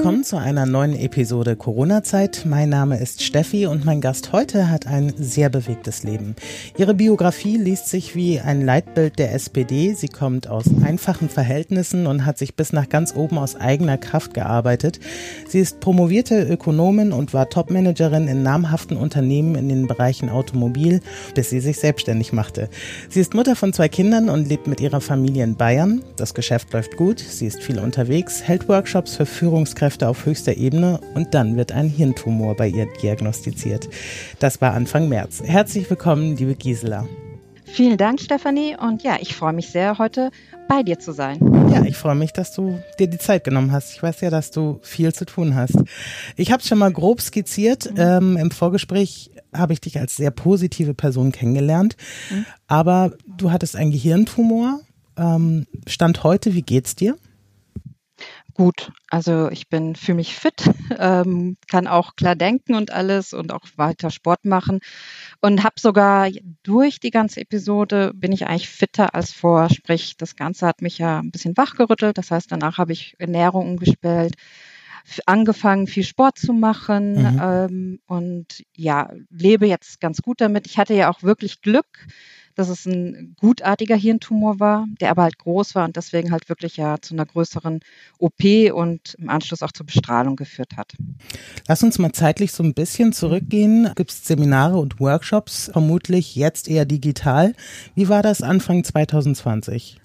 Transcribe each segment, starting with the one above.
Willkommen zu einer neuen Episode Corona-Zeit. Mein Name ist Steffi und mein Gast heute hat ein sehr bewegtes Leben. Ihre Biografie liest sich wie ein Leitbild der SPD. Sie kommt aus einfachen Verhältnissen und hat sich bis nach ganz oben aus eigener Kraft gearbeitet. Sie ist promovierte Ökonomin und war Topmanagerin in namhaften Unternehmen in den Bereichen Automobil, bis sie sich selbstständig machte. Sie ist Mutter von zwei Kindern und lebt mit ihrer Familie in Bayern. Das Geschäft läuft gut. Sie ist viel unterwegs, hält Workshops für Führung Führungskräfte auf höchster Ebene und dann wird ein Hirntumor bei ihr diagnostiziert. Das war Anfang März. Herzlich willkommen, liebe Gisela. Vielen Dank, Stefanie. Und ja, ich freue mich sehr, heute bei dir zu sein. Ja, ich freue mich, dass du dir die Zeit genommen hast. Ich weiß ja, dass du viel zu tun hast. Ich habe es schon mal grob skizziert. Mhm. Ähm, Im Vorgespräch habe ich dich als sehr positive Person kennengelernt. Mhm. Aber du hattest einen Gehirntumor. Ähm, Stand heute, wie geht's dir? Gut. Also ich bin für mich fit, ähm, kann auch klar denken und alles und auch weiter Sport machen und habe sogar durch die ganze Episode bin ich eigentlich fitter als vor. Sprich, das Ganze hat mich ja ein bisschen wachgerüttelt. Das heißt, danach habe ich Ernährung umgestellt angefangen, viel Sport zu machen mhm. ähm, und ja, lebe jetzt ganz gut damit. Ich hatte ja auch wirklich Glück, dass es ein gutartiger Hirntumor war, der aber halt groß war und deswegen halt wirklich ja zu einer größeren OP und im Anschluss auch zur Bestrahlung geführt hat. Lass uns mal zeitlich so ein bisschen zurückgehen. Gibt es Seminare und Workshops, vermutlich jetzt eher digital. Wie war das Anfang 2020?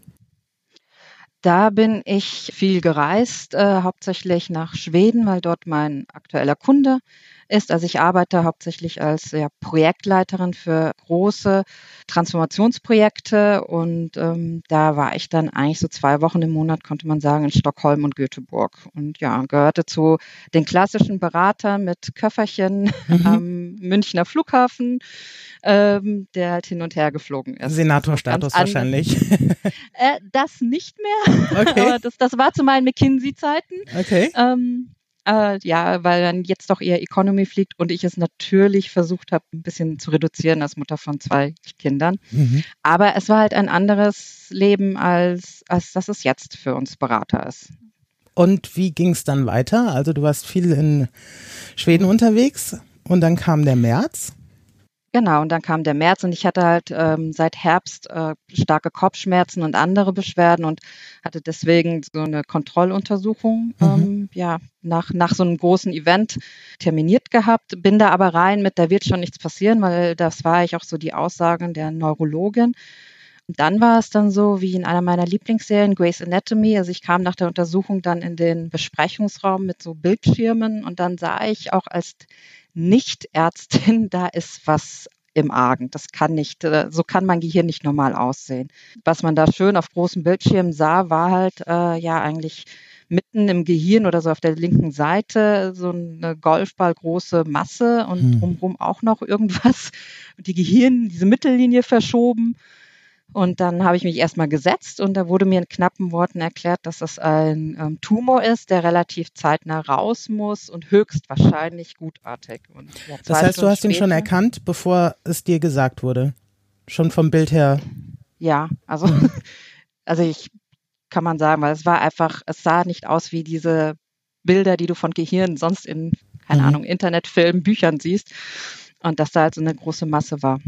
Da bin ich viel gereist, äh, hauptsächlich nach Schweden, weil dort mein aktueller Kunde ist. Also ich arbeite hauptsächlich als ja, Projektleiterin für große Transformationsprojekte und ähm, da war ich dann eigentlich so zwei Wochen im Monat, konnte man sagen, in Stockholm und Göteborg. Und ja, gehörte zu den klassischen Beratern mit Köfferchen mhm. am Münchner Flughafen, ähm, der halt hin und her geflogen ist. Senatorstatus wahrscheinlich. Äh, das nicht mehr. Okay. Das, das war zu meinen McKinsey-Zeiten. Okay. Ähm, äh, ja, weil dann jetzt doch eher Economy fliegt und ich es natürlich versucht habe, ein bisschen zu reduzieren als Mutter von zwei Kindern. Mhm. Aber es war halt ein anderes Leben, als, als das es jetzt für uns Berater ist. Und wie ging es dann weiter? Also du warst viel in Schweden unterwegs und dann kam der März. Genau, und dann kam der März und ich hatte halt ähm, seit Herbst äh, starke Kopfschmerzen und andere Beschwerden und hatte deswegen so eine Kontrolluntersuchung mhm. ähm, ja, nach, nach so einem großen Event terminiert gehabt. Bin da aber rein mit, da wird schon nichts passieren, weil das war eigentlich auch so die Aussagen der Neurologin. Und dann war es dann so wie in einer meiner Lieblingsserien, Grey's Anatomy. Also ich kam nach der Untersuchung dann in den Besprechungsraum mit so Bildschirmen und dann sah ich auch als nicht-Ärztin, da ist was im Argen. Das kann nicht, äh, so kann mein Gehirn nicht normal aussehen. Was man da schön auf großen Bildschirmen sah, war halt äh, ja eigentlich mitten im Gehirn oder so auf der linken Seite so eine Golfballgroße Masse und hm. drumherum auch noch irgendwas. Die Gehirn, diese Mittellinie verschoben. Und dann habe ich mich erstmal gesetzt und da wurde mir in knappen Worten erklärt, dass das ein ähm, Tumor ist, der relativ zeitnah raus muss und höchstwahrscheinlich gutartig. Und, ja, das heißt, Stunden du hast später, ihn schon erkannt, bevor es dir gesagt wurde? Schon vom Bild her? Ja, also, also ich kann man sagen, weil es war einfach, es sah nicht aus wie diese Bilder, die du von Gehirn sonst in, keine mhm. Ahnung, Internetfilmen, Büchern siehst. Und dass da halt so eine große Masse war.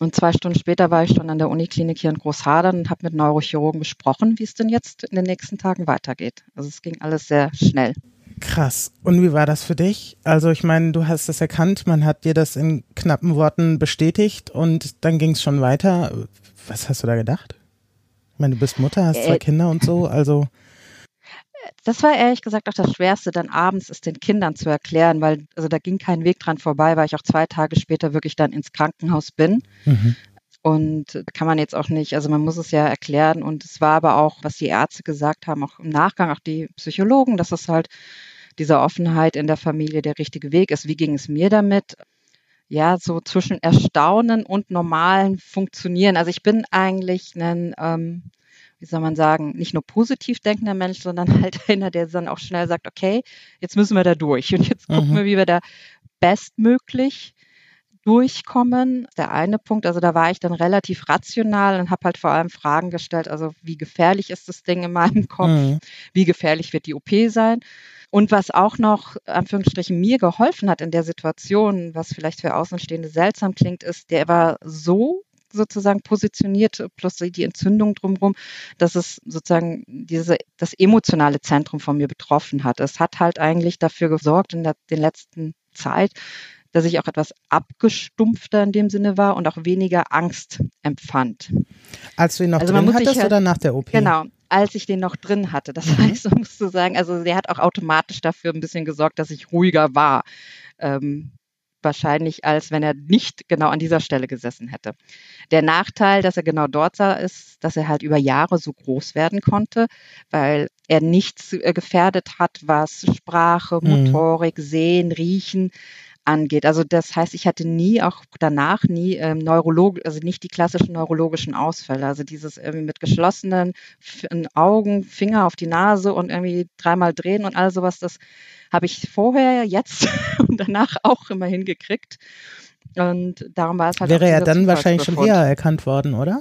Und zwei Stunden später war ich schon an der Uniklinik hier in Großhadern und habe mit Neurochirurgen besprochen, wie es denn jetzt in den nächsten Tagen weitergeht. Also es ging alles sehr schnell. Krass. Und wie war das für dich? Also ich meine, du hast das erkannt, man hat dir das in knappen Worten bestätigt und dann ging es schon weiter. Was hast du da gedacht? Ich meine, du bist Mutter, hast zwei äh, Kinder und so, also das war ehrlich gesagt auch das Schwerste, dann abends es den Kindern zu erklären, weil also da ging kein Weg dran vorbei, weil ich auch zwei Tage später wirklich dann ins Krankenhaus bin. Mhm. Und kann man jetzt auch nicht, also man muss es ja erklären. Und es war aber auch, was die Ärzte gesagt haben, auch im Nachgang, auch die Psychologen, dass es halt diese Offenheit in der Familie der richtige Weg ist. Wie ging es mir damit? Ja, so zwischen Erstaunen und normalen Funktionieren. Also ich bin eigentlich ein ähm, wie soll man sagen, nicht nur positiv denkender Mensch, sondern halt einer, der dann auch schnell sagt, okay, jetzt müssen wir da durch und jetzt gucken mhm. wir, wie wir da bestmöglich durchkommen. Der eine Punkt, also da war ich dann relativ rational und habe halt vor allem Fragen gestellt, also wie gefährlich ist das Ding in meinem Kopf, mhm. wie gefährlich wird die OP sein. Und was auch noch, Anführungsstrichen, mir geholfen hat in der Situation, was vielleicht für Außenstehende seltsam klingt, ist, der war so sozusagen positioniert, plus die Entzündung drumherum, dass es sozusagen diese, das emotionale Zentrum von mir betroffen hat. Es hat halt eigentlich dafür gesorgt in der den letzten Zeit, dass ich auch etwas abgestumpfter in dem Sinne war und auch weniger Angst empfand. Als du ihn noch also drin hattest halt, oder nach der OP? Genau, als ich den noch drin hatte. Das mhm. heißt, man muss so sagen, also der hat auch automatisch dafür ein bisschen gesorgt, dass ich ruhiger war. Ähm, wahrscheinlich als wenn er nicht genau an dieser Stelle gesessen hätte. Der Nachteil, dass er genau dort sah, ist, dass er halt über Jahre so groß werden konnte, weil er nichts äh, gefährdet hat, was Sprache, mhm. Motorik, Sehen, Riechen angeht. Also das heißt, ich hatte nie, auch danach nie ähm, Neurolog, also nicht die klassischen neurologischen Ausfälle. Also dieses irgendwie mit geschlossenen Augen, Finger auf die Nase und irgendwie dreimal drehen und all sowas, das habe ich vorher, jetzt und danach auch immer hingekriegt. Und darum war es halt. Wäre er dann wahrscheinlich schon eher erkannt worden, oder?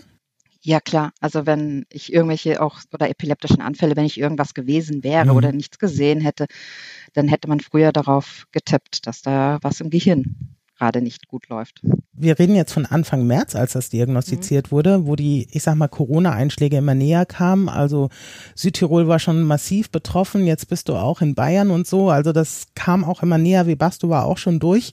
Ja, klar. Also wenn ich irgendwelche auch oder epileptischen Anfälle, wenn ich irgendwas gewesen wäre mhm. oder nichts gesehen hätte, dann hätte man früher darauf getippt, dass da was im Gehirn gerade nicht gut läuft. Wir reden jetzt von Anfang März, als das diagnostiziert mhm. wurde, wo die, ich sag mal, Corona-Einschläge immer näher kamen. Also Südtirol war schon massiv betroffen, jetzt bist du auch in Bayern und so. Also das kam auch immer näher, wie Bastu war auch schon durch.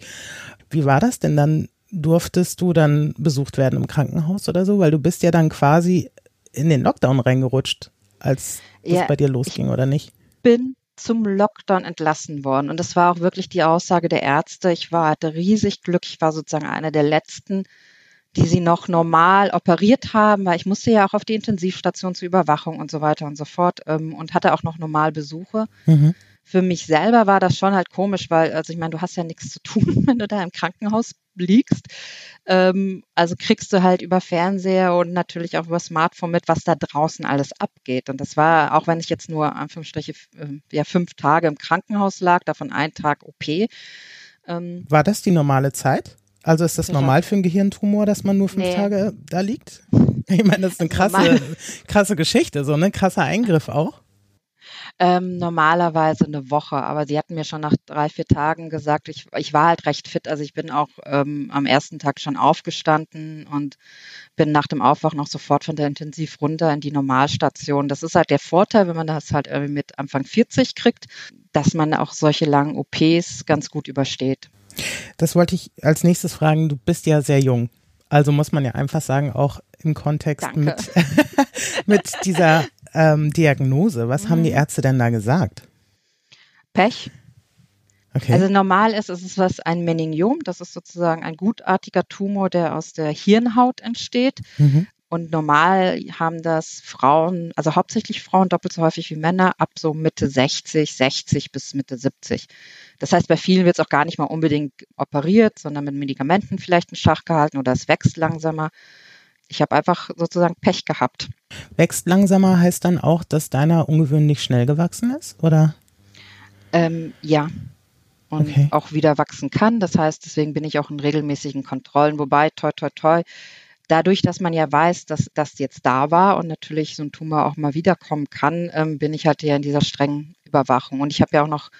Wie war das denn dann durftest du dann besucht werden im Krankenhaus oder so? Weil du bist ja dann quasi in den Lockdown reingerutscht, als ja, das bei dir losging, oder nicht? bin zum Lockdown entlassen worden. Und das war auch wirklich die Aussage der Ärzte. Ich war, hatte riesig Glück. Ich war sozusagen einer der letzten, die sie noch normal operiert haben, weil ich musste ja auch auf die Intensivstation zur Überwachung und so weiter und so fort ähm, und hatte auch noch normal Besuche. Mhm für mich selber war das schon halt komisch, weil, also ich meine, du hast ja nichts zu tun, wenn du da im Krankenhaus liegst. Ähm, also kriegst du halt über Fernseher und natürlich auch über Smartphone mit, was da draußen alles abgeht. Und das war, auch wenn ich jetzt nur Anführungsstriche äh, ja fünf Tage im Krankenhaus lag, davon ein Tag OP. Ähm, war das die normale Zeit? Also ist das normal für einen Gehirntumor, dass man nur fünf nee. Tage da liegt? Ich meine, das ist eine krasse, krasse Geschichte, so ein ne? krasser Eingriff auch. Ähm, normalerweise eine Woche, aber sie hatten mir schon nach drei, vier Tagen gesagt, ich, ich war halt recht fit. Also ich bin auch ähm, am ersten Tag schon aufgestanden und bin nach dem Aufwachen auch sofort von der Intensiv runter in die Normalstation. Das ist halt der Vorteil, wenn man das halt irgendwie mit Anfang 40 kriegt, dass man auch solche langen OPs ganz gut übersteht. Das wollte ich als nächstes fragen. Du bist ja sehr jung. Also muss man ja einfach sagen, auch im Kontext mit, mit dieser ähm, Diagnose. Was mhm. haben die mhm. Ärzte denn da gesagt? Pech. Okay. Also normal ist, ist es was ein Meningiom, das ist sozusagen ein gutartiger Tumor, der aus der Hirnhaut entsteht. Mhm. Und normal haben das Frauen, also hauptsächlich Frauen doppelt so häufig wie Männer, ab so Mitte 60, 60 bis Mitte 70. Das heißt, bei vielen wird es auch gar nicht mal unbedingt operiert, sondern mit Medikamenten vielleicht in Schach gehalten oder es wächst langsamer ich habe einfach sozusagen Pech gehabt. Wächst langsamer heißt dann auch, dass deiner ungewöhnlich schnell gewachsen ist, oder? Ähm, ja. Und okay. auch wieder wachsen kann. Das heißt, deswegen bin ich auch in regelmäßigen Kontrollen. Wobei, toi, toi, toi, dadurch, dass man ja weiß, dass das jetzt da war und natürlich so ein Tumor auch mal wiederkommen kann, ähm, bin ich halt ja in dieser strengen Überwachung. Und ich habe ja auch noch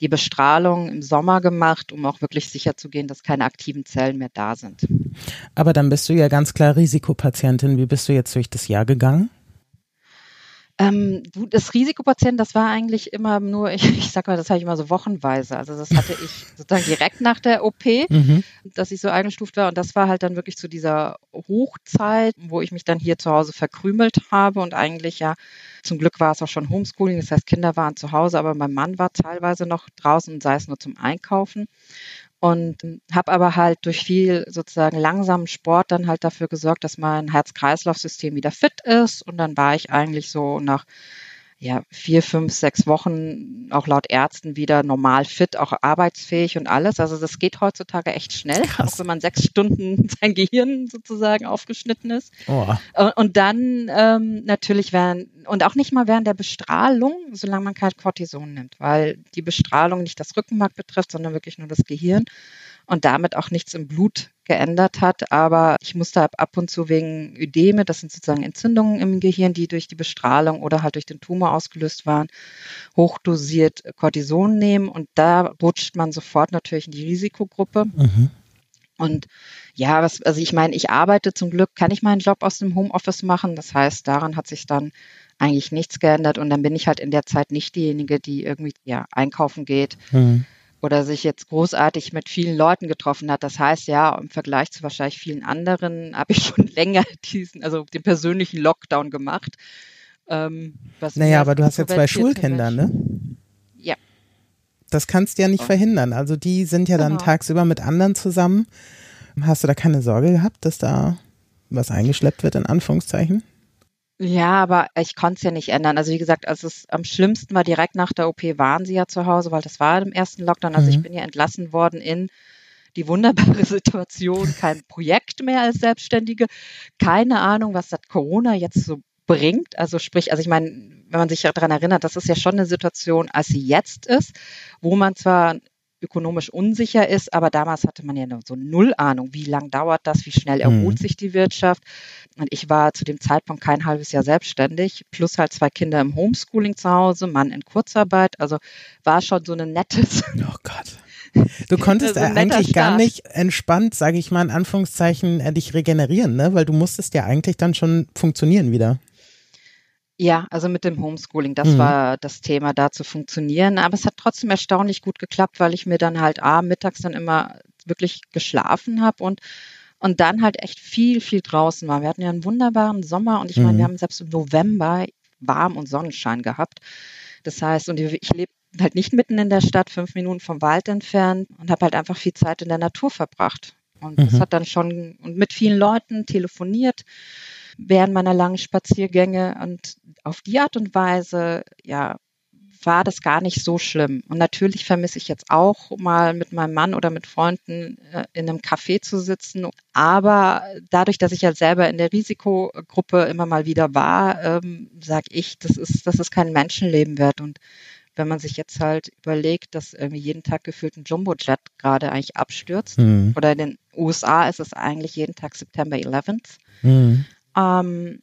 die Bestrahlung im Sommer gemacht, um auch wirklich sicher zu gehen, dass keine aktiven Zellen mehr da sind. Aber dann bist du ja ganz klar Risikopatientin. Wie bist du jetzt durch das Jahr gegangen? Ähm, du, das Risikopatient, das war eigentlich immer nur, ich, ich sag mal, das habe ich immer so wochenweise. Also das hatte ich sozusagen direkt nach der OP, mhm. dass ich so eingestuft war. Und das war halt dann wirklich zu dieser Hochzeit, wo ich mich dann hier zu Hause verkrümelt habe und eigentlich ja, zum Glück war es auch schon Homeschooling, das heißt, Kinder waren zu Hause, aber mein Mann war teilweise noch draußen, sei es nur zum Einkaufen und habe aber halt durch viel sozusagen langsamen Sport dann halt dafür gesorgt, dass mein Herz-Kreislauf-System wieder fit ist. Und dann war ich eigentlich so nach ja, vier, fünf, sechs Wochen auch laut Ärzten wieder normal fit, auch arbeitsfähig und alles. Also das geht heutzutage echt schnell, Krass. auch wenn man sechs Stunden sein Gehirn sozusagen aufgeschnitten ist. Oh. Und dann ähm, natürlich während, und auch nicht mal während der Bestrahlung, solange man kein Cortison nimmt, weil die Bestrahlung nicht das Rückenmark betrifft, sondern wirklich nur das Gehirn und damit auch nichts im Blut geändert hat. Aber ich musste ab und zu wegen Ödeme, das sind sozusagen Entzündungen im Gehirn, die durch die Bestrahlung oder halt durch den Tumor ausgelöst waren, hochdosiert Cortison nehmen. Und da rutscht man sofort natürlich in die Risikogruppe. Mhm. Und ja, was, also ich meine, ich arbeite zum Glück, kann ich meinen Job aus dem Homeoffice machen. Das heißt, daran hat sich dann eigentlich nichts geändert. Und dann bin ich halt in der Zeit nicht diejenige, die irgendwie ja einkaufen geht. Mhm oder sich jetzt großartig mit vielen Leuten getroffen hat. Das heißt ja, im Vergleich zu wahrscheinlich vielen anderen habe ich schon länger diesen, also den persönlichen Lockdown gemacht. Ähm, naja, aber du hast ja zwei Schulkinder, ne? Ja. Das kannst du ja nicht oh. verhindern. Also die sind ja dann genau. tagsüber mit anderen zusammen. Hast du da keine Sorge gehabt, dass da was eingeschleppt wird, in Anführungszeichen? Ja, aber ich konnte es ja nicht ändern. Also wie gesagt, als es am schlimmsten war, direkt nach der OP waren sie ja zu Hause, weil das war im ersten Lockdown. Also mhm. ich bin ja entlassen worden in die wunderbare Situation, kein Projekt mehr als Selbstständige, keine Ahnung, was das Corona jetzt so bringt. Also sprich, also ich meine, wenn man sich daran erinnert, das ist ja schon eine Situation, als sie jetzt ist, wo man zwar ökonomisch unsicher ist, aber damals hatte man ja so null Ahnung, wie lang dauert das, wie schnell erholt mhm. sich die Wirtschaft. Und ich war zu dem Zeitpunkt kein halbes Jahr selbstständig, plus halt zwei Kinder im Homeschooling zu Hause, Mann in Kurzarbeit. Also war schon so ein nettes. Oh Gott. Du konntest also eigentlich gar nicht entspannt, sage ich mal in Anführungszeichen, äh, dich regenerieren, ne? Weil du musstest ja eigentlich dann schon funktionieren wieder. Ja, also mit dem Homeschooling, das mhm. war das Thema, da zu funktionieren. Aber es hat trotzdem erstaunlich gut geklappt, weil ich mir dann halt A, mittags dann immer wirklich geschlafen habe und und dann halt echt viel, viel draußen war. Wir hatten ja einen wunderbaren Sommer und ich meine, wir mhm. haben selbst im November warm und Sonnenschein gehabt. Das heißt, und ich lebe halt nicht mitten in der Stadt, fünf Minuten vom Wald entfernt und habe halt einfach viel Zeit in der Natur verbracht. Und mhm. das hat dann schon und mit vielen Leuten telefoniert während meiner langen Spaziergänge und auf die Art und Weise, ja, war das gar nicht so schlimm. Und natürlich vermisse ich jetzt auch mal mit meinem Mann oder mit Freunden äh, in einem Café zu sitzen. Aber dadurch, dass ich ja selber in der Risikogruppe immer mal wieder war, ähm, sage ich, das ist, das ist kein Menschenleben wert. Und wenn man sich jetzt halt überlegt, dass irgendwie jeden Tag gefühlt ein Jumbojet gerade eigentlich abstürzt, mhm. oder in den USA ist es eigentlich jeden Tag September 11th. Mhm. Ähm,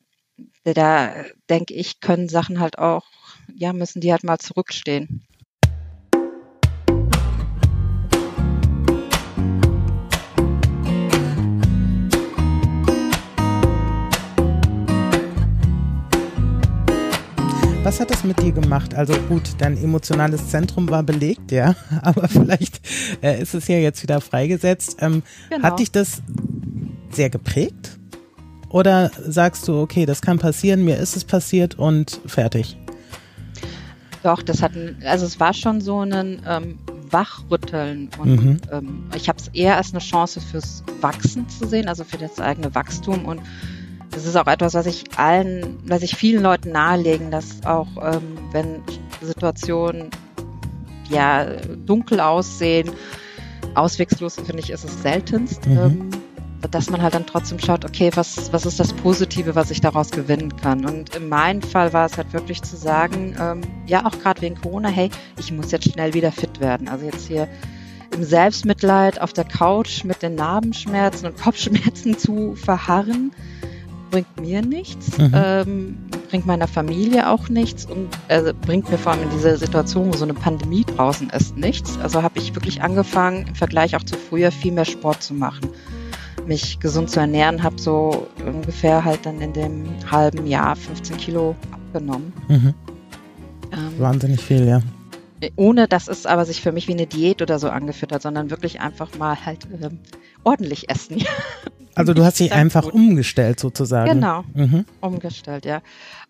da denke ich, können Sachen halt auch, ja, müssen die halt mal zurückstehen. Was hat das mit dir gemacht? Also gut, dein emotionales Zentrum war belegt, ja, aber vielleicht äh, ist es ja jetzt wieder freigesetzt. Ähm, genau. Hat dich das sehr geprägt? Oder sagst du, okay, das kann passieren, mir ist es passiert und fertig? Doch, das hat, also es war schon so ein ähm, Wachrütteln und mhm. ähm, ich habe es eher als eine Chance fürs Wachsen zu sehen, also für das eigene Wachstum und das ist auch etwas, was ich allen, was ich vielen Leuten nahelegen, dass auch ähm, wenn Situationen ja dunkel aussehen, auswegslos finde ich, ist es seltenst. Mhm. Ähm, dass man halt dann trotzdem schaut, okay, was, was ist das Positive, was ich daraus gewinnen kann. Und in meinem Fall war es halt wirklich zu sagen, ähm, ja, auch gerade wegen Corona, hey, ich muss jetzt schnell wieder fit werden. Also jetzt hier im Selbstmitleid auf der Couch mit den Narbenschmerzen und Kopfschmerzen zu verharren, bringt mir nichts, mhm. ähm, bringt meiner Familie auch nichts und äh, bringt mir vor allem in dieser Situation, wo so eine Pandemie draußen ist, nichts. Also habe ich wirklich angefangen, im Vergleich auch zu früher viel mehr Sport zu machen mich gesund zu ernähren, habe so ungefähr halt dann in dem halben Jahr 15 Kilo abgenommen. Mhm. Ähm, Wahnsinnig viel, ja. Ohne dass es aber sich für mich wie eine Diät oder so angeführt hat, sondern wirklich einfach mal halt ähm, ordentlich essen. Also du hast dich einfach gut. umgestellt sozusagen. Genau, mhm. umgestellt, ja.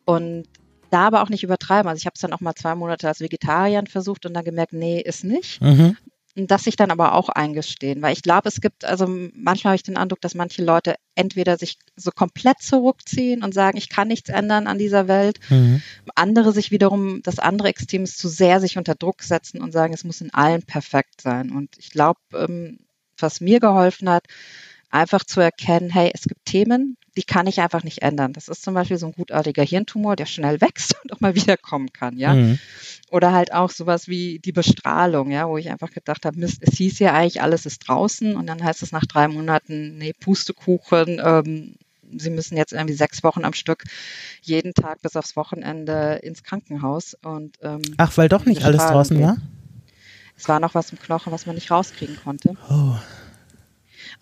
Und da aber auch nicht übertreiben. Also ich habe es dann auch mal zwei Monate als Vegetarier versucht und dann gemerkt, nee, ist nicht. Mhm das sich dann aber auch eingestehen, weil ich glaube, es gibt, also manchmal habe ich den Eindruck, dass manche Leute entweder sich so komplett zurückziehen und sagen, ich kann nichts ändern an dieser Welt, mhm. andere sich wiederum, das andere Extrem ist zu sehr sich unter Druck setzen und sagen, es muss in allen perfekt sein. Und ich glaube, ähm, was mir geholfen hat, einfach zu erkennen, hey, es gibt Themen, die kann ich einfach nicht ändern. Das ist zum Beispiel so ein gutartiger Hirntumor, der schnell wächst und auch mal wiederkommen kann, ja. Mhm. Oder halt auch sowas wie die Bestrahlung, ja, wo ich einfach gedacht habe, Mist, es hieß ja eigentlich, alles ist draußen und dann heißt es nach drei Monaten, nee, Pustekuchen, ähm, Sie müssen jetzt irgendwie sechs Wochen am Stück jeden Tag bis aufs Wochenende ins Krankenhaus. Und, ähm, Ach, weil doch nicht alles draußen war? Es war noch was im Knochen, was man nicht rauskriegen konnte. Oh.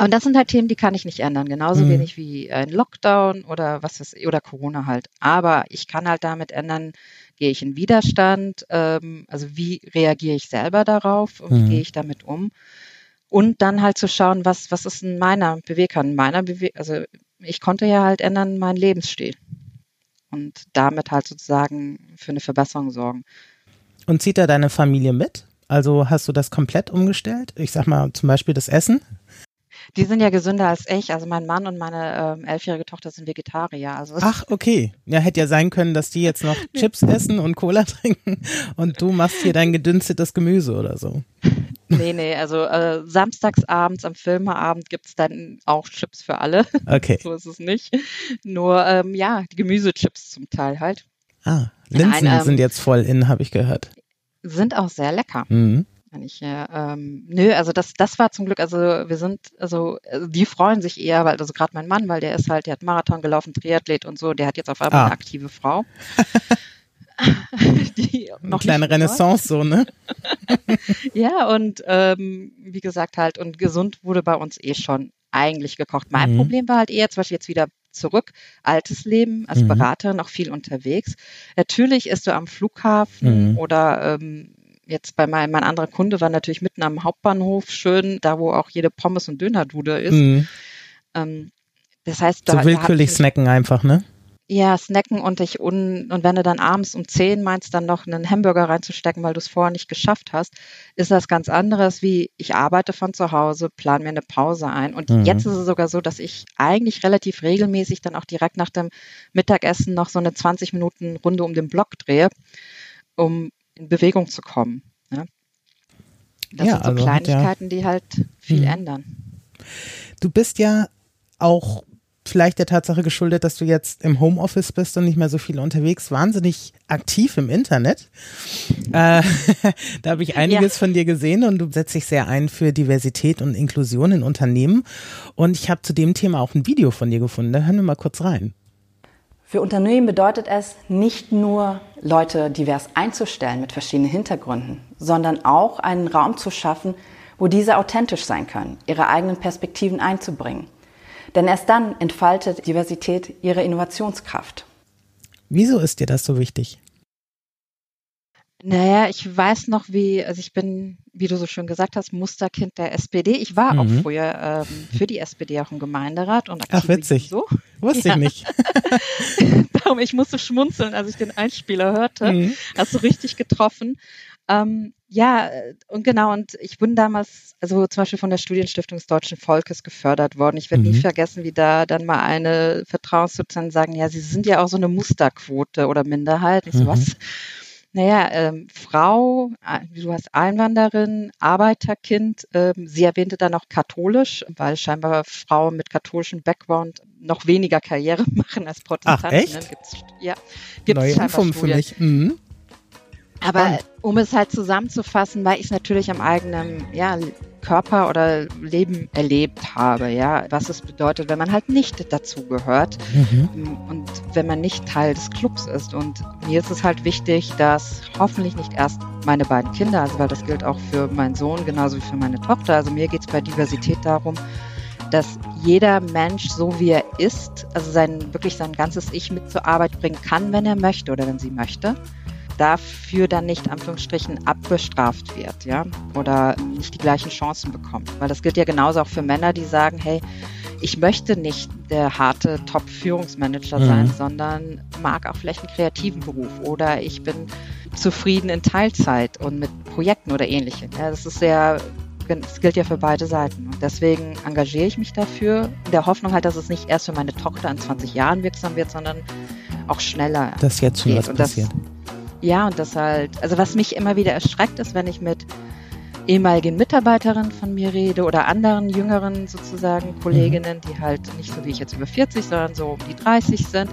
Und das sind halt Themen, die kann ich nicht ändern. Genauso mhm. wenig wie ein Lockdown oder was ist, oder Corona halt. Aber ich kann halt damit ändern, gehe ich in Widerstand, ähm, also wie reagiere ich selber darauf und mhm. wie gehe ich damit um? Und dann halt zu schauen, was, was ist in meiner Beweggrund, meiner Bewe also ich konnte ja halt ändern meinen Lebensstil und damit halt sozusagen für eine Verbesserung sorgen. Und zieht da deine Familie mit? Also hast du das komplett umgestellt? Ich sag mal zum Beispiel das Essen? Die sind ja gesünder als ich. Also mein Mann und meine ähm, elfjährige Tochter sind Vegetarier. Also Ach, okay. Ja, hätte ja sein können, dass die jetzt noch Chips essen und Cola trinken und du machst hier dein gedünstetes Gemüse oder so. Nee, nee, also äh, samstagsabends am Filmeabend gibt es dann auch Chips für alle. Okay. so ist es nicht. Nur, ähm, ja, die Gemüsechips zum Teil halt. Ah, Linsen Nein, ähm, sind jetzt voll in, habe ich gehört. Sind auch sehr lecker. Mhm. Wenn ich, äh, ähm, nö, also das, das war zum Glück, also wir sind, also, also die freuen sich eher, weil, also gerade mein Mann, weil der ist halt, der hat Marathon gelaufen, Triathlet und so, der hat jetzt auf einmal ah. eine aktive Frau. die noch eine kleine Renaissance so, ne? ja, und ähm, wie gesagt halt, und gesund wurde bei uns eh schon eigentlich gekocht. Mein mhm. Problem war halt eher, zum Beispiel jetzt wieder zurück, altes Leben, als mhm. Beraterin auch viel unterwegs. Natürlich ist du am Flughafen mhm. oder ähm, Jetzt bei meinem mein anderer Kunde war natürlich mitten am Hauptbahnhof schön, da wo auch jede Pommes und Dönerdude ist. Mhm. Ähm, das heißt, da, so willkürlich da snacken einfach, ne? Ja, snacken und ich un, und wenn du dann abends um 10 meinst, dann noch einen Hamburger reinzustecken, weil du es vorher nicht geschafft hast, ist das ganz anderes wie ich arbeite von zu Hause, plan mir eine Pause ein. Und mhm. jetzt ist es sogar so, dass ich eigentlich relativ regelmäßig dann auch direkt nach dem Mittagessen noch so eine 20 Minuten Runde um den Block drehe, um in Bewegung zu kommen. Ne? Das ja, sind so also Kleinigkeiten, ja, die halt viel mh. ändern. Du bist ja auch vielleicht der Tatsache geschuldet, dass du jetzt im Homeoffice bist und nicht mehr so viel unterwegs, wahnsinnig aktiv im Internet. Äh, da habe ich einiges ja. von dir gesehen und du setzt dich sehr ein für Diversität und Inklusion in Unternehmen. Und ich habe zu dem Thema auch ein Video von dir gefunden. Da hören wir mal kurz rein. Für Unternehmen bedeutet es, nicht nur Leute divers einzustellen mit verschiedenen Hintergründen, sondern auch einen Raum zu schaffen, wo diese authentisch sein können, ihre eigenen Perspektiven einzubringen. Denn erst dann entfaltet Diversität ihre Innovationskraft. Wieso ist dir das so wichtig? Naja, ich weiß noch, wie, also ich bin, wie du so schön gesagt hast, Musterkind der SPD. Ich war mhm. auch früher ähm, für die SPD auch im Gemeinderat und aktiv Ach, witzig. So. Wusste ja. ich nicht. Darum, ich musste schmunzeln, als ich den Einspieler hörte. Mhm. Hast du richtig getroffen. Ähm, ja, und genau, und ich bin damals, also zum Beispiel von der Studienstiftung des Deutschen Volkes gefördert worden. Ich werde mhm. nie vergessen, wie da dann mal eine Vertrauenssozialen sagen, ja, sie sind ja auch so eine Musterquote oder Minderheit. Ich so, mhm. was? Naja, ähm, Frau, äh, du hast Einwanderin, Arbeiterkind. Ähm, sie erwähnte dann auch katholisch, weil scheinbar Frauen mit katholischem Background noch weniger Karriere machen als Protestanten. Ach, echt? Gibt's, ja, gibt's Neue Info für mich. Mhm. Aber um es halt zusammenzufassen, weil ich es natürlich am eigenen ja, Körper oder Leben erlebt habe, ja, was es bedeutet, wenn man halt nicht dazugehört mhm. und wenn man nicht Teil des Clubs ist. Und mir ist es halt wichtig, dass hoffentlich nicht erst meine beiden Kinder, also weil das gilt auch für meinen Sohn genauso wie für meine Tochter. Also mir geht es bei Diversität darum, dass jeder Mensch so wie er ist, also sein wirklich sein ganzes Ich mit zur Arbeit bringen kann, wenn er möchte oder wenn sie möchte dafür dann nicht Anführungsstrichen abbestraft wird, ja, oder nicht die gleichen Chancen bekommt. Weil das gilt ja genauso auch für Männer, die sagen, hey, ich möchte nicht der harte Top-Führungsmanager sein, Mhm. sondern mag auch vielleicht einen kreativen Beruf oder ich bin zufrieden in Teilzeit und mit Projekten oder ähnlichem. Ja, das ist sehr, das gilt ja für beide Seiten. Und deswegen engagiere ich mich dafür, in der Hoffnung halt, dass es nicht erst für meine Tochter in 20 Jahren wirksam wird, sondern auch schneller. Dass jetzt schon geht. was passiert. Ja, und das halt, also was mich immer wieder erschreckt ist, wenn ich mit ehemaligen Mitarbeiterinnen von mir rede oder anderen jüngeren sozusagen Kolleginnen, die halt nicht so wie ich jetzt über 40, sondern so um die 30 sind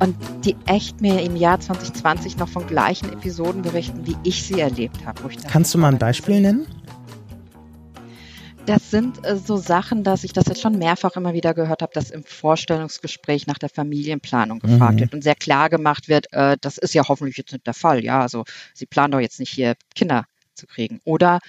und die echt mir im Jahr 2020 noch von gleichen Episoden berichten, wie ich sie erlebt habe. Kannst du mal ein Beispiel nennen? Das sind äh, so Sachen, dass ich das jetzt schon mehrfach immer wieder gehört habe, dass im Vorstellungsgespräch nach der Familienplanung gefragt Mhm. wird und sehr klar gemacht wird, äh, das ist ja hoffentlich jetzt nicht der Fall. Ja, also Sie planen doch jetzt nicht hier Kinder zu kriegen. Oder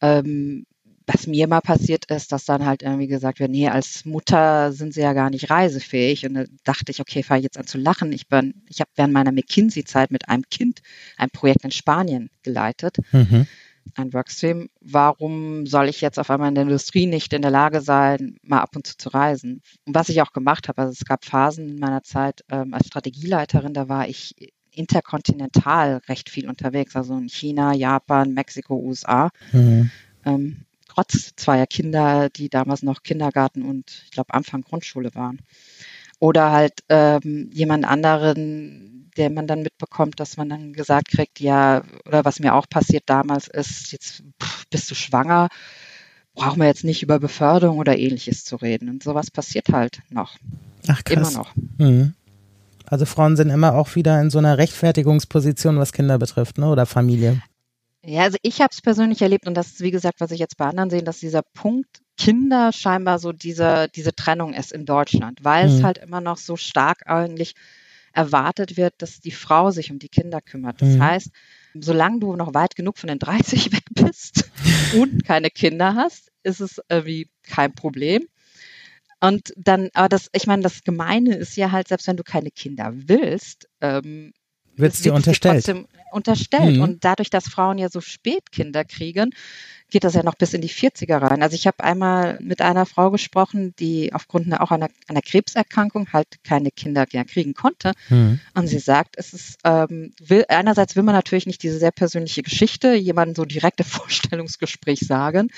ähm, was mir mal passiert ist, dass dann halt irgendwie gesagt wird, nee, als Mutter sind sie ja gar nicht reisefähig. Und da dachte ich, okay, fange jetzt an zu lachen. Ich bin, ich habe während meiner McKinsey-Zeit mit einem Kind ein Projekt in Spanien geleitet Mhm. Ein Workstream, warum soll ich jetzt auf einmal in der Industrie nicht in der Lage sein, mal ab und zu zu reisen? Und was ich auch gemacht habe, also es gab Phasen in meiner Zeit ähm, als Strategieleiterin, da war ich interkontinental recht viel unterwegs, also in China, Japan, Mexiko, USA. Mhm. Ähm, trotz zweier Kinder, die damals noch Kindergarten und ich glaube Anfang Grundschule waren. Oder halt ähm, jemand anderen, der man dann mitbekommt, dass man dann gesagt kriegt, ja, oder was mir auch passiert damals ist, jetzt pff, bist du schwanger, brauchen wir jetzt nicht über Beförderung oder ähnliches zu reden. Und sowas passiert halt noch, Ach krass. immer noch. Mhm. Also Frauen sind immer auch wieder in so einer Rechtfertigungsposition, was Kinder betrifft, ne? Oder Familie. Ja, also ich habe es persönlich erlebt und das ist, wie gesagt, was ich jetzt bei anderen sehe, dass dieser Punkt Kinder scheinbar so diese, diese Trennung ist in Deutschland, weil Mhm. es halt immer noch so stark eigentlich erwartet wird, dass die Frau sich um die Kinder kümmert. Das Mhm. heißt, solange du noch weit genug von den 30 weg bist und keine Kinder hast, ist es irgendwie kein Problem. Und dann, aber das, ich meine, das Gemeine ist ja halt, selbst wenn du keine Kinder willst, ähm, Wird's es dir wird unterstellt. trotzdem unterstellt. Mhm. Und dadurch, dass Frauen ja so spät Kinder kriegen, geht das ja noch bis in die 40er rein. Also ich habe einmal mit einer Frau gesprochen, die aufgrund einer, auch einer, einer Krebserkrankung halt keine Kinder mehr kriegen konnte. Mhm. Und sie sagt, es ist, ähm, will, einerseits will man natürlich nicht diese sehr persönliche Geschichte jemandem so direkt im Vorstellungsgespräch sagen.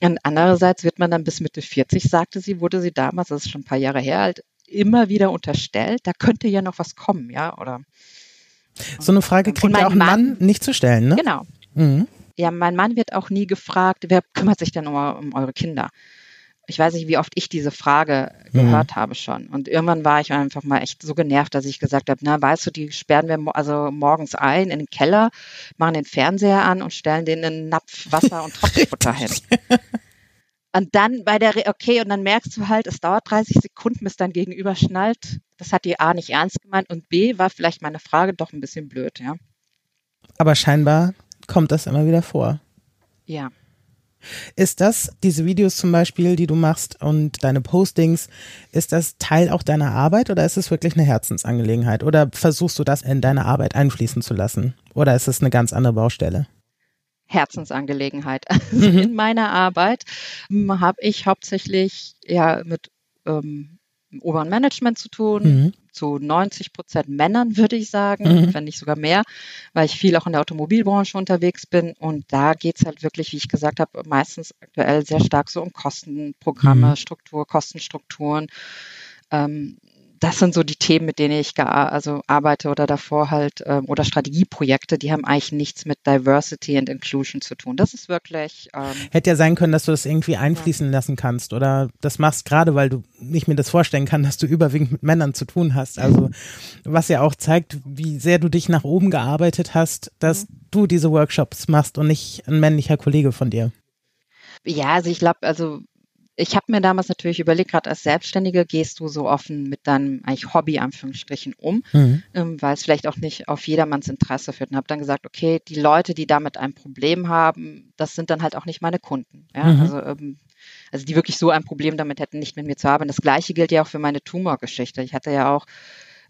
Und andererseits wird man dann bis Mitte 40, sagte sie, wurde sie damals, das ist schon ein paar Jahre her, halt immer wieder unterstellt, da könnte ja noch was kommen, ja, oder So eine Frage kriegt ja auch ein Mann, Mann- nicht zu stellen, ne? genau. Mhm. Ja, mein Mann wird auch nie gefragt, wer kümmert sich denn um, um eure Kinder? Ich weiß nicht, wie oft ich diese Frage gehört habe schon. Und irgendwann war ich einfach mal echt so genervt, dass ich gesagt habe, na, weißt du, die sperren wir mo also morgens ein in den Keller, machen den Fernseher an und stellen denen einen Napf Wasser und Tropfenfutter hin. Und dann bei der, Re okay, und dann merkst du halt, es dauert 30 Sekunden, bis dein Gegenüber schnallt. Das hat die A nicht ernst gemeint und B war vielleicht meine Frage doch ein bisschen blöd, ja. Aber scheinbar kommt das immer wieder vor. Ja. Ist das, diese Videos zum Beispiel, die du machst und deine Postings, ist das Teil auch deiner Arbeit oder ist es wirklich eine Herzensangelegenheit? Oder versuchst du das in deine Arbeit einfließen zu lassen? Oder ist es eine ganz andere Baustelle? Herzensangelegenheit. Also Mhm. in meiner Arbeit ähm, habe ich hauptsächlich ja mit ähm, oberen Management zu tun, Mhm. zu 90 Prozent Männern, würde ich sagen, Mhm. wenn nicht sogar mehr, weil ich viel auch in der Automobilbranche unterwegs bin. Und da geht es halt wirklich, wie ich gesagt habe, meistens aktuell sehr stark so um Kostenprogramme, Mhm. Struktur, Kostenstrukturen. Ähm, das sind so die Themen, mit denen ich also arbeite oder davor halt, ähm, oder Strategieprojekte, die haben eigentlich nichts mit Diversity and Inclusion zu tun. Das ist wirklich, ähm, Hätte ja sein können, dass du das irgendwie einfließen lassen kannst oder das machst gerade, weil du nicht mir das vorstellen kann, dass du überwiegend mit Männern zu tun hast. Also was ja auch zeigt, wie sehr du dich nach oben gearbeitet hast, dass du diese Workshops machst und nicht ein männlicher Kollege von dir. Ja, also ich glaube, also ich habe mir damals natürlich überlegt, gerade als Selbstständige gehst du so offen mit deinem eigentlich Hobby, Anführungsstrichen, um, Mhm. ähm, weil es vielleicht auch nicht auf jedermanns Interesse führt. Und habe dann gesagt, okay, die Leute, die damit ein Problem haben, das sind dann halt auch nicht meine Kunden. Ja? Mhm. Also, ähm, also die wirklich so ein Problem damit hätten, nicht mit mir zu arbeiten. Das gleiche gilt ja auch für meine Tumorgeschichte. Ich hatte ja auch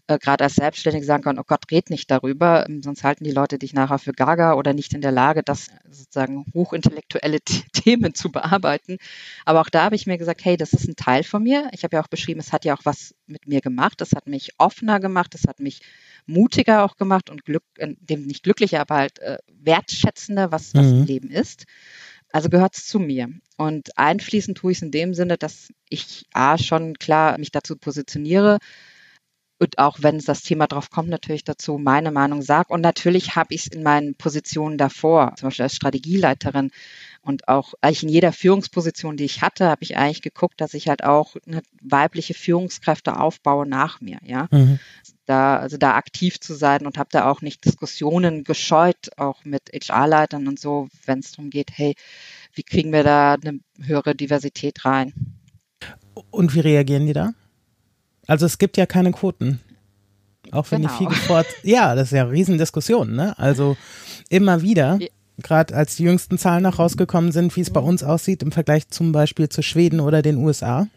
äh, gerade als Selbstständige sagen kann, oh Gott, red nicht darüber, ähm, sonst halten die Leute dich nachher für gaga oder nicht in der Lage, das sozusagen hochintellektuelle Themen zu bearbeiten. Aber auch da habe ich mir gesagt, hey, das ist ein Teil von mir. Ich habe ja auch beschrieben, es hat ja auch was mit mir gemacht. Es hat mich offener gemacht, es hat mich mutiger auch gemacht und Glück, äh, dem nicht glücklicher, aber halt äh, wertschätzender, was, was mhm. Leben ist. Also gehört es zu mir. Und einfließen tue ich es in dem Sinne, dass ich A, schon klar mich dazu positioniere, und auch wenn es das Thema drauf kommt, natürlich dazu meine Meinung sage. Und natürlich habe ich es in meinen Positionen davor, zum Beispiel als Strategieleiterin und auch eigentlich in jeder Führungsposition, die ich hatte, habe ich eigentlich geguckt, dass ich halt auch eine weibliche Führungskräfte aufbaue nach mir, ja. Mhm. Da, also da aktiv zu sein und habe da auch nicht Diskussionen gescheut, auch mit HR-Leitern und so, wenn es darum geht, hey, wie kriegen wir da eine höhere Diversität rein. Und wie reagieren die da? Also es gibt ja keine Quoten. Auch wenn genau. die viel gefordert. Ja, das ist ja eine Riesendiskussion, ne? Also immer wieder, gerade als die jüngsten Zahlen noch rausgekommen sind, wie es bei uns aussieht im Vergleich zum Beispiel zu Schweden oder den USA.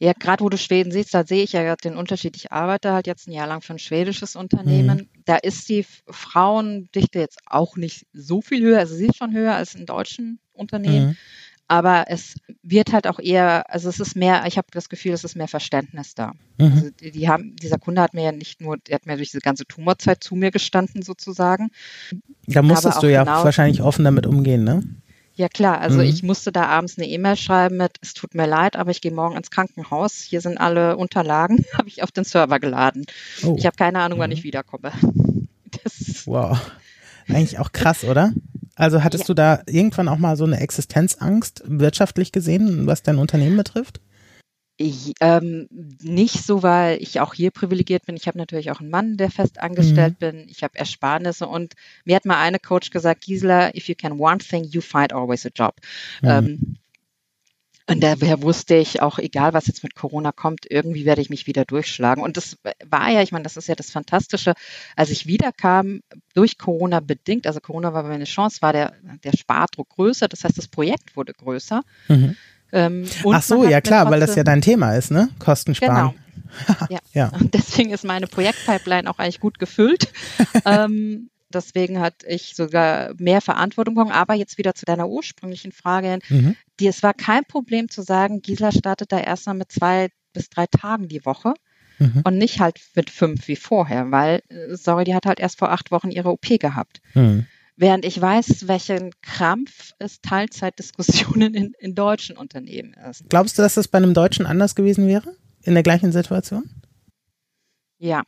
Ja, gerade wo du Schweden siehst, da sehe ich ja den Unterschied. Ich arbeite halt jetzt ein Jahr lang für ein schwedisches Unternehmen. Mhm. Da ist die Frauendichte jetzt auch nicht so viel höher. Also sie ist schon höher als in deutschen Unternehmen. Mhm. Aber es wird halt auch eher, also es ist mehr, ich habe das Gefühl, es ist mehr Verständnis da. Mhm. Also die, die, haben, dieser Kunde hat mir ja nicht nur, der hat mir durch diese ganze Tumorzeit zu mir gestanden sozusagen. Da musstest du ja genau, wahrscheinlich offen damit umgehen, ne? Ja klar, also mhm. ich musste da abends eine E-Mail schreiben mit, es tut mir leid, aber ich gehe morgen ins Krankenhaus. Hier sind alle Unterlagen, habe ich auf den Server geladen. Oh. Ich habe keine Ahnung, wann ich mhm. wiederkomme. Das wow. Eigentlich auch krass, oder? Also hattest ja. du da irgendwann auch mal so eine Existenzangst wirtschaftlich gesehen, was dein Unternehmen betrifft? Ich, ähm, nicht so, weil ich auch hier privilegiert bin. Ich habe natürlich auch einen Mann, der fest angestellt mhm. bin. Ich habe Ersparnisse und mir hat mal eine Coach gesagt, Gisela, if you can one thing, you find always a job. Mhm. Ähm, und daher wusste ich auch, egal was jetzt mit Corona kommt, irgendwie werde ich mich wieder durchschlagen. Und das war ja, ich meine, das ist ja das Fantastische, als ich wiederkam, durch Corona bedingt, also Corona war meine Chance, war der, der Spardruck größer, das heißt, das Projekt wurde größer. Mhm. Ähm, Ach so, ja klar, weil das ja dein Thema ist, ne? Kosten sparen. Genau. ja. ja. Und deswegen ist meine Projektpipeline auch eigentlich gut gefüllt. ähm, Deswegen hatte ich sogar mehr Verantwortung Aber jetzt wieder zu deiner ursprünglichen Frage. Mhm. Die, es war kein Problem zu sagen, Gisela startet da erstmal mit zwei bis drei Tagen die Woche. Mhm. Und nicht halt mit fünf wie vorher, weil, äh, sorry, die hat halt erst vor acht Wochen ihre OP gehabt. Mhm. Während ich weiß, welchen Krampf es Teilzeitdiskussionen in, in deutschen Unternehmen ist. Glaubst du, dass das bei einem Deutschen anders gewesen wäre? In der gleichen Situation? Ja,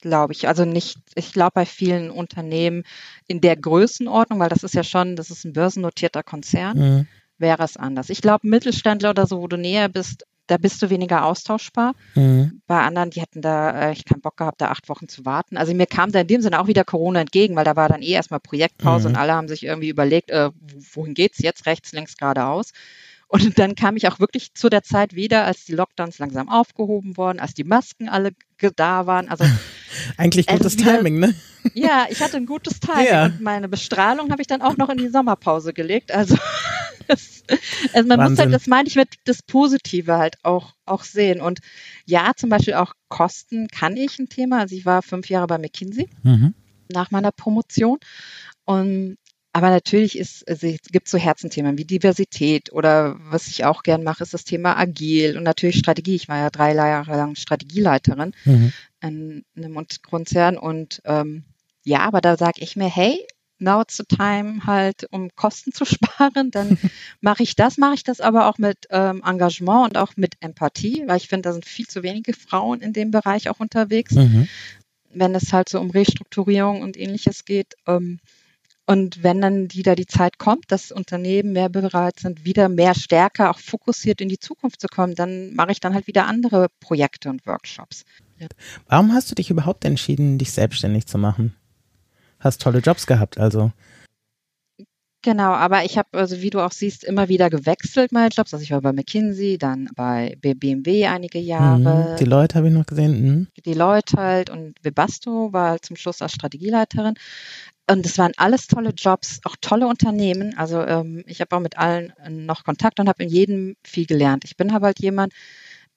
glaube ich. Also nicht, ich glaube bei vielen Unternehmen in der Größenordnung, weil das ist ja schon, das ist ein börsennotierter Konzern, mhm. wäre es anders. Ich glaube, Mittelständler oder so, wo du näher bist, da bist du weniger austauschbar. Mhm. Bei anderen, die hätten da äh, ich keinen Bock gehabt, da acht Wochen zu warten. Also mir kam da in dem Sinne auch wieder Corona entgegen, weil da war dann eh erstmal Projektpause mhm. und alle haben sich irgendwie überlegt, äh, wohin geht's jetzt, rechts, links, geradeaus. Und dann kam ich auch wirklich zu der Zeit wieder, als die Lockdowns langsam aufgehoben wurden, als die Masken alle da waren. Also eigentlich gutes wieder, Timing, ne? Ja, ich hatte ein gutes Timing ja. und meine Bestrahlung habe ich dann auch noch in die Sommerpause gelegt. Also, das, also man Wahnsinn. muss halt, das meine ich mit das Positive halt auch auch sehen. Und ja, zum Beispiel auch Kosten kann ich ein Thema. Also ich war fünf Jahre bei McKinsey. Mhm nach meiner Promotion. Und aber natürlich ist, also es gibt so Herzenthemen wie Diversität oder was ich auch gern mache, ist das Thema Agil und natürlich Strategie. Ich war ja drei Jahre lang Strategieleiterin mhm. in, in einem Konzern und ähm, ja, aber da sage ich mir, hey, now it's the time halt, um Kosten zu sparen, dann mache ich das, mache ich das aber auch mit ähm, Engagement und auch mit Empathie, weil ich finde, da sind viel zu wenige Frauen in dem Bereich auch unterwegs, mhm. wenn es halt so um Restrukturierung und ähnliches geht. Ähm, und wenn dann wieder die Zeit kommt, dass Unternehmen mehr bereit sind, wieder mehr stärker auch fokussiert in die Zukunft zu kommen, dann mache ich dann halt wieder andere Projekte und Workshops. Ja. Warum hast du dich überhaupt entschieden, dich selbstständig zu machen? Hast tolle Jobs gehabt, also. Genau, aber ich habe, also wie du auch siehst, immer wieder gewechselt meine Jobs. Also ich war bei McKinsey, dann bei BMW einige Jahre. Mhm, die Leute habe ich noch gesehen. Mhm. Die Leute halt und Webasto war halt zum Schluss als Strategieleiterin. Und es waren alles tolle Jobs, auch tolle Unternehmen. Also ähm, ich habe auch mit allen noch Kontakt und habe in jedem viel gelernt. Ich bin halt jemand,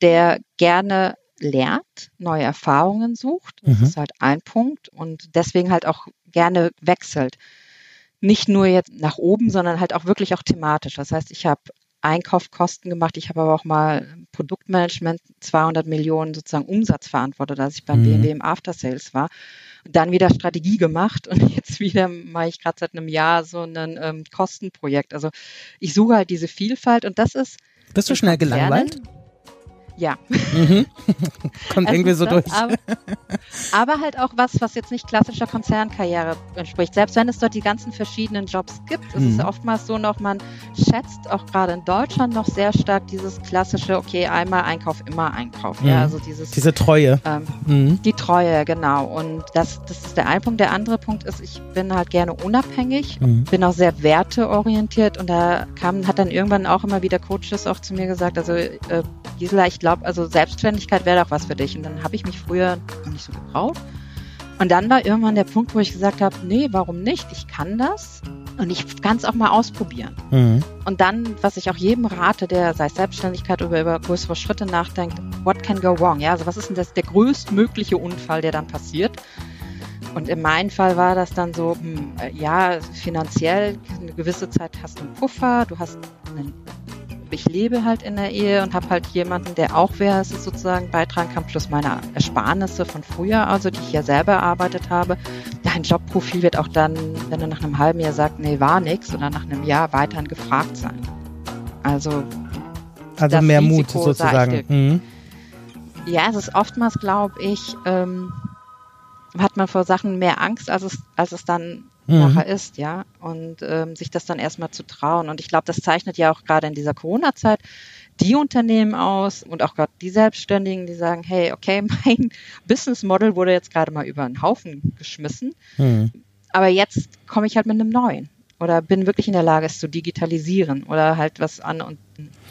der gerne lernt, neue Erfahrungen sucht. Das Mhm. ist halt ein Punkt und deswegen halt auch gerne wechselt. Nicht nur jetzt nach oben, sondern halt auch wirklich auch thematisch. Das heißt, ich habe Einkaufskosten gemacht, ich habe aber auch mal Produktmanagement 200 Millionen sozusagen Umsatz verantwortet, als ich beim Mhm. BMW im After Sales war. Und dann wieder Strategie gemacht und jetzt wieder mache ich gerade seit einem Jahr so ein ähm, Kostenprojekt. Also ich suche halt diese Vielfalt und das ist Bist du schnell gelangweilt? Ja, Mhm. Kommt irgendwie ist so das, durch. Aber, aber halt auch was, was jetzt nicht klassischer Konzernkarriere entspricht. Selbst wenn es dort die ganzen verschiedenen Jobs gibt, ist Mhm. es oftmals so noch, man schätzt auch gerade in Deutschland noch sehr stark dieses klassische, okay, einmal Einkauf, immer Einkauf. Mhm. Ja, also dieses Diese Treue. ähm, Mhm. die Treue, genau. Und das, das ist der eine Punkt. Der andere Punkt ist, ich bin halt gerne unabhängig, Mhm. bin auch sehr werteorientiert und da kam, hat dann irgendwann auch immer wieder Coaches auch zu mir gesagt, also äh, Gisela, ich glaube, also Selbstständigkeit wäre doch was für dich. Und dann habe ich mich früher nicht so getraut. Und dann war irgendwann der Punkt, wo ich gesagt habe, nee, warum nicht? Ich kann das und ich kann es auch mal ausprobieren. Mhm. Und dann, was ich auch jedem rate, der sei Selbstständigkeit oder über größere Schritte nachdenkt, what can go wrong? Ja, also was ist denn das der größtmögliche Unfall, der dann passiert? Und in meinem Fall war das dann so, hm, äh, ja, finanziell eine gewisse Zeit hast du einen Puffer, du hast einen, ich lebe halt in der Ehe und habe halt jemanden, der auch wer es sozusagen beitragen kann, plus meine Ersparnisse von früher, also die ich ja selber erarbeitet habe. Dein Jobprofil wird auch dann, wenn du nach einem halben Jahr sagst, nee, war nix, oder nach einem Jahr weiterhin gefragt sein. Also Also mehr Mut Risiko, sag sozusagen. Mhm. Ja, es ist oftmals, glaube ich, ähm, hat man vor Sachen mehr Angst, als es, als es dann Mhm. nachher ist, ja. Und ähm, sich das dann erstmal zu trauen. Und ich glaube, das zeichnet ja auch gerade in dieser Corona-Zeit die Unternehmen aus und auch gerade die Selbstständigen, die sagen, hey, okay, mein Business Model wurde jetzt gerade mal über einen Haufen geschmissen, Mhm. aber jetzt komme ich halt mit einem neuen oder bin wirklich in der Lage, es zu digitalisieren oder halt was an und,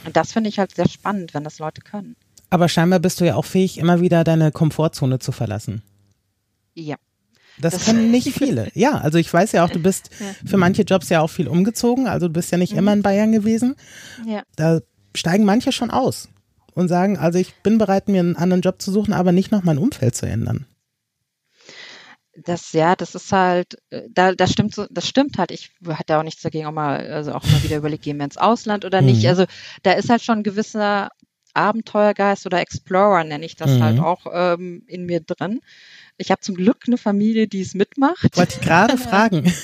und das finde ich halt sehr spannend, wenn das Leute können. Aber scheinbar bist du ja auch fähig, immer wieder deine Komfortzone zu verlassen. Ja. Das, Das- können nicht viele. Ja, also ich weiß ja auch, du bist Ja. für manche Jobs ja auch viel umgezogen. Also du bist ja nicht Mhm. immer in Bayern gewesen. Ja. Da steigen manche schon aus und sagen, also ich bin bereit, mir einen anderen Job zu suchen, aber nicht noch mein Umfeld zu ändern. Das, ja, das ist halt, äh, da, das stimmt so, das stimmt halt. Ich hatte auch nichts dagegen, auch mal, also auch mal wieder überlegt, gehen wir ins Ausland oder nicht. Mhm. Also da ist halt schon ein gewisser Abenteuergeist oder Explorer, nenne ich das Mhm. halt auch ähm, in mir drin. Ich habe zum Glück eine Familie, die es mitmacht. Wollte ich gerade fragen.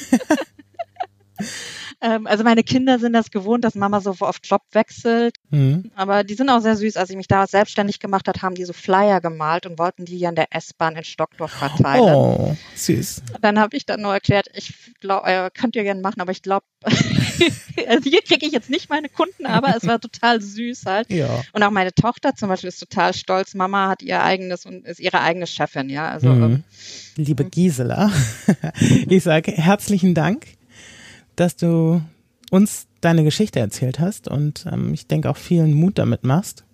Ähm, also meine Kinder sind das gewohnt, dass Mama so oft Job wechselt. Mhm. Aber die sind auch sehr süß. Als ich mich damals selbstständig gemacht hat, haben die so Flyer gemalt und wollten die an der S-Bahn in Stockdorf verteilen. Oh, süß. Dann habe ich dann nur erklärt, ich glaube, äh, könnt ihr gerne machen, aber ich glaube, also hier kriege ich jetzt nicht meine Kunden, aber es war total süß halt. Ja. Und auch meine Tochter zum Beispiel ist total stolz. Mama hat ihr eigenes und ist ihre eigene Chefin, ja. Also Mhm. ähm, Liebe Gisela, ich sage herzlichen Dank, dass du uns deine Geschichte erzählt hast und ähm, ich denke auch vielen Mut damit machst.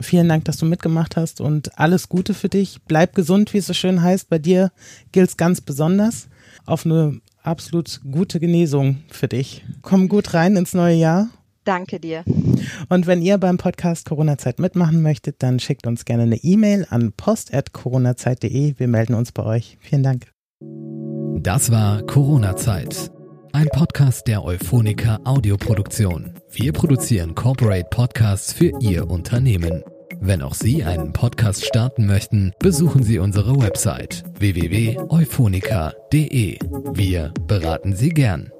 Vielen Dank, dass du mitgemacht hast und alles Gute für dich. Bleib gesund, wie es so schön heißt. Bei dir gilt es ganz besonders auf eine absolut gute Genesung für dich. Komm gut rein ins neue Jahr. danke dir. Und wenn ihr beim Podcast Corona-Zeit mitmachen möchtet, dann schickt uns gerne eine E-Mail an post.coronazeit.de. Wir melden uns bei euch. Vielen Dank. Das war Corona-Zeit. Ein Podcast der Euphonica Audioproduktion. Wir produzieren Corporate Podcasts für Ihr Unternehmen. Wenn auch Sie einen Podcast starten möchten, besuchen Sie unsere Website www.euphonica.de. Wir beraten Sie gern.